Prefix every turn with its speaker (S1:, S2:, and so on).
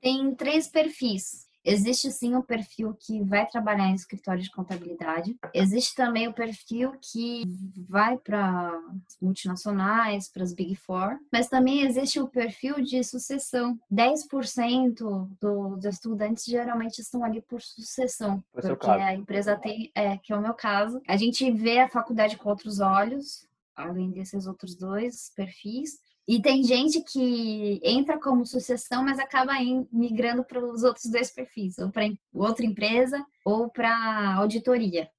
S1: Tem três perfis. Existe sim o perfil que vai trabalhar em escritório de contabilidade. Existe também o perfil que vai para multinacionais, para as Big Four. Mas também existe o perfil de sucessão. 10% dos estudantes geralmente estão ali por sucessão. Porque a empresa tem, é, que é o meu caso. A gente vê a faculdade com outros olhos, além desses outros dois perfis. E tem gente que entra como sucessão, mas acaba migrando para os outros dois perfis, ou para outra empresa ou para auditoria.